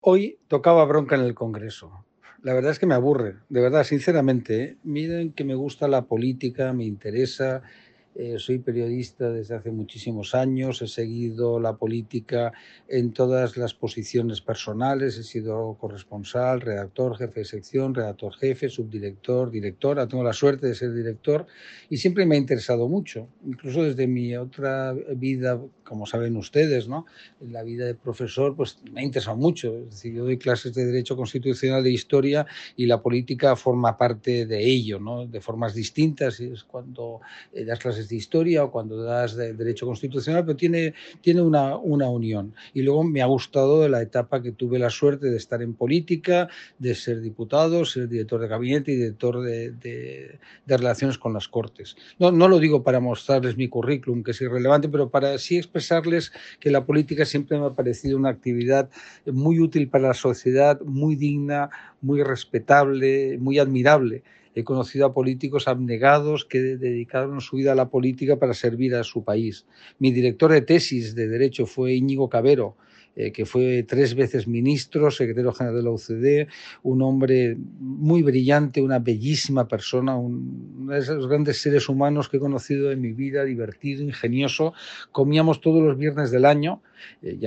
Hoy tocaba bronca en el Congreso. La verdad es que me aburre, de verdad, sinceramente. ¿eh? Miren que me gusta la política, me interesa, eh, soy periodista desde hace muchísimos años, he seguido la política en todas las posiciones personales, he sido corresponsal, redactor, jefe de sección, redactor jefe, subdirector, directora, tengo la suerte de ser director y siempre me ha interesado mucho, incluso desde mi otra vida, como saben ustedes, ¿no? la vida de profesor, pues me ha interesado mucho, es decir, yo doy clases de Derecho Constitucional de Historia y la política forma parte de ello, ¿no? de formas distintas, y es cuando eh, clases de historia o cuando das de derecho constitucional, pero tiene, tiene una, una unión. Y luego me ha gustado la etapa que tuve la suerte de estar en política, de ser diputado, ser director de gabinete y director de, de, de relaciones con las Cortes. No, no lo digo para mostrarles mi currículum, que es irrelevante, pero para sí expresarles que la política siempre me ha parecido una actividad muy útil para la sociedad, muy digna, muy respetable, muy admirable. He conocido a políticos abnegados que dedicaron su vida a la política para servir a su país. Mi director de tesis de Derecho fue Íñigo Cabero, eh, que fue tres veces ministro, secretario general de la OCDE, un hombre muy brillante, una bellísima persona, un, uno de esos grandes seres humanos que he conocido en mi vida, divertido, ingenioso. Comíamos todos los viernes del año, eh,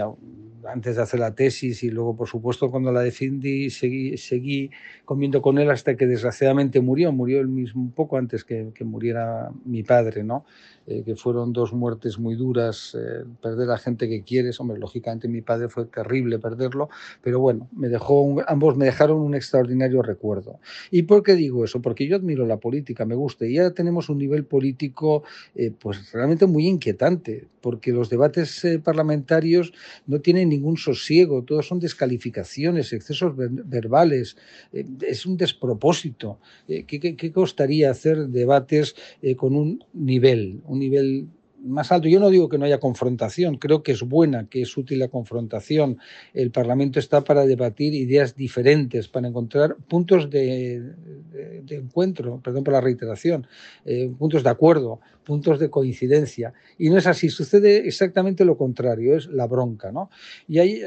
antes de hacer la tesis y luego, por supuesto, cuando la defendí, seguí, seguí comiendo con él hasta que desgraciadamente murió. Murió él mismo un poco antes que, que muriera mi padre, ¿no? Eh, que fueron dos muertes muy duras, eh, perder a gente que quieres, hombre, lógicamente mi padre fue terrible perderlo, pero bueno, me dejó un, ambos me dejaron un extraordinario recuerdo. ¿Y por qué digo eso? Porque yo admiro la política, me gusta, y ahora tenemos un nivel político eh, pues realmente muy inquietante, porque los debates eh, parlamentarios no tienen ningún sosiego, todos son descalificaciones, excesos ver verbales, eh, es un despropósito. ¿Qué, qué, qué costaría hacer debates con un nivel, un nivel más alto. Yo no digo que no haya confrontación, creo que es buena, que es útil la confrontación. El Parlamento está para debatir ideas diferentes, para encontrar puntos de, encuentro, perdón por la reiteración, eh, puntos de acuerdo, puntos de coincidencia. Y no es así, sucede exactamente lo contrario, es la bronca. ¿no? Y, hay,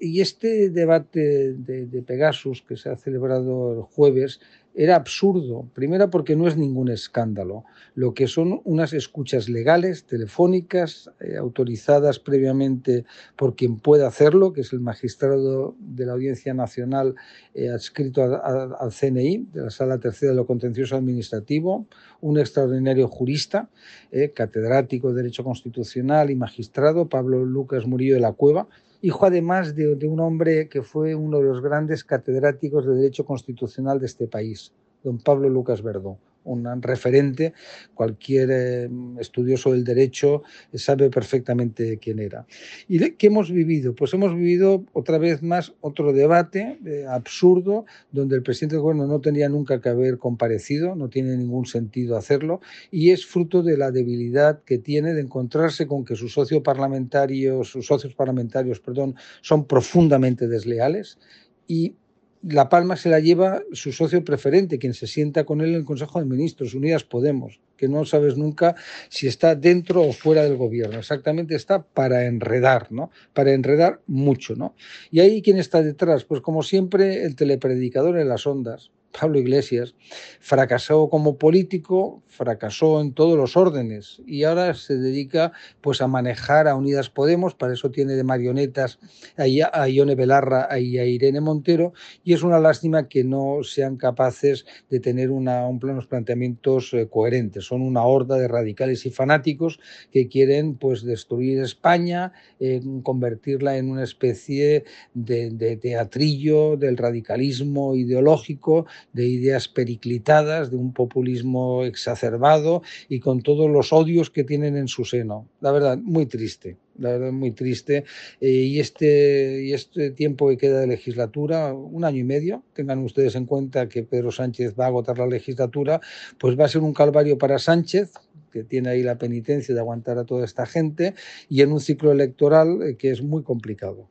y este debate de, de Pegasus que se ha celebrado el jueves, era absurdo. Primero porque no es ningún escándalo. Lo que son unas escuchas legales, telefónicas, eh, autorizadas previamente por quien pueda hacerlo, que es el magistrado de la Audiencia Nacional eh, adscrito al CNI, de la Sala Tercera de lo Contencioso Administrativo, un extraordinario jurista, eh, catedrático de Derecho Constitucional y magistrado, Pablo Lucas Murillo de la Cueva, hijo además de, un hombre que fue uno de los grandes catedráticos de Derecho Constitucional de este país, don Pablo Lucas Verdón un referente, cualquier eh, estudioso del derecho sabe perfectamente quién era. ¿Y qué hemos vivido? Pues hemos vivido otra vez más otro debate eh, absurdo, donde el presidente del gobierno no tendría nunca que haber comparecido, no tiene ningún sentido hacerlo, y es fruto de la debilidad que tiene de encontrarse con que sus socios parlamentarios, sus socios parlamentarios, perdón, son profundamente desleales y la palma se la lleva su socio preferente, quien se sienta con él en el Consejo de Ministros, Unidas Podemos, que no sabes nunca si está dentro o fuera del gobierno. Exactamente está para enredar, ¿no? Para enredar mucho, ¿no? Y ahí quién está detrás, pues como siempre el telepredicador en las ondas, Pablo Iglesias, fracasó como político, fracasó en todos los órdenes y ahora se dedica pues a manejar a Unidas Podemos, para eso tiene de marionetas a Ione Belarra y a Irene Montero y es una lástima que no sean capaces de tener una, un, unos planteamientos eh, coherentes. Son una horda de radicales y fanáticos que quieren pues destruir España, eh, convertirla en una especie de, de teatrillo del radicalismo ideológico de ideas periclitadas, de un populismo exacerbado y con todos los odios que tienen en su seno. La verdad, muy triste la verdad muy triste. Eh, y, este, y este tiempo que queda de legislatura, un año y medio, tengan ustedes en cuenta que Pedro Sánchez va a agotar la legislatura, pues va a ser un calvario para Sánchez, que tiene ahí la penitencia de aguantar a toda esta gente, y en un ciclo electoral eh, que es muy complicado.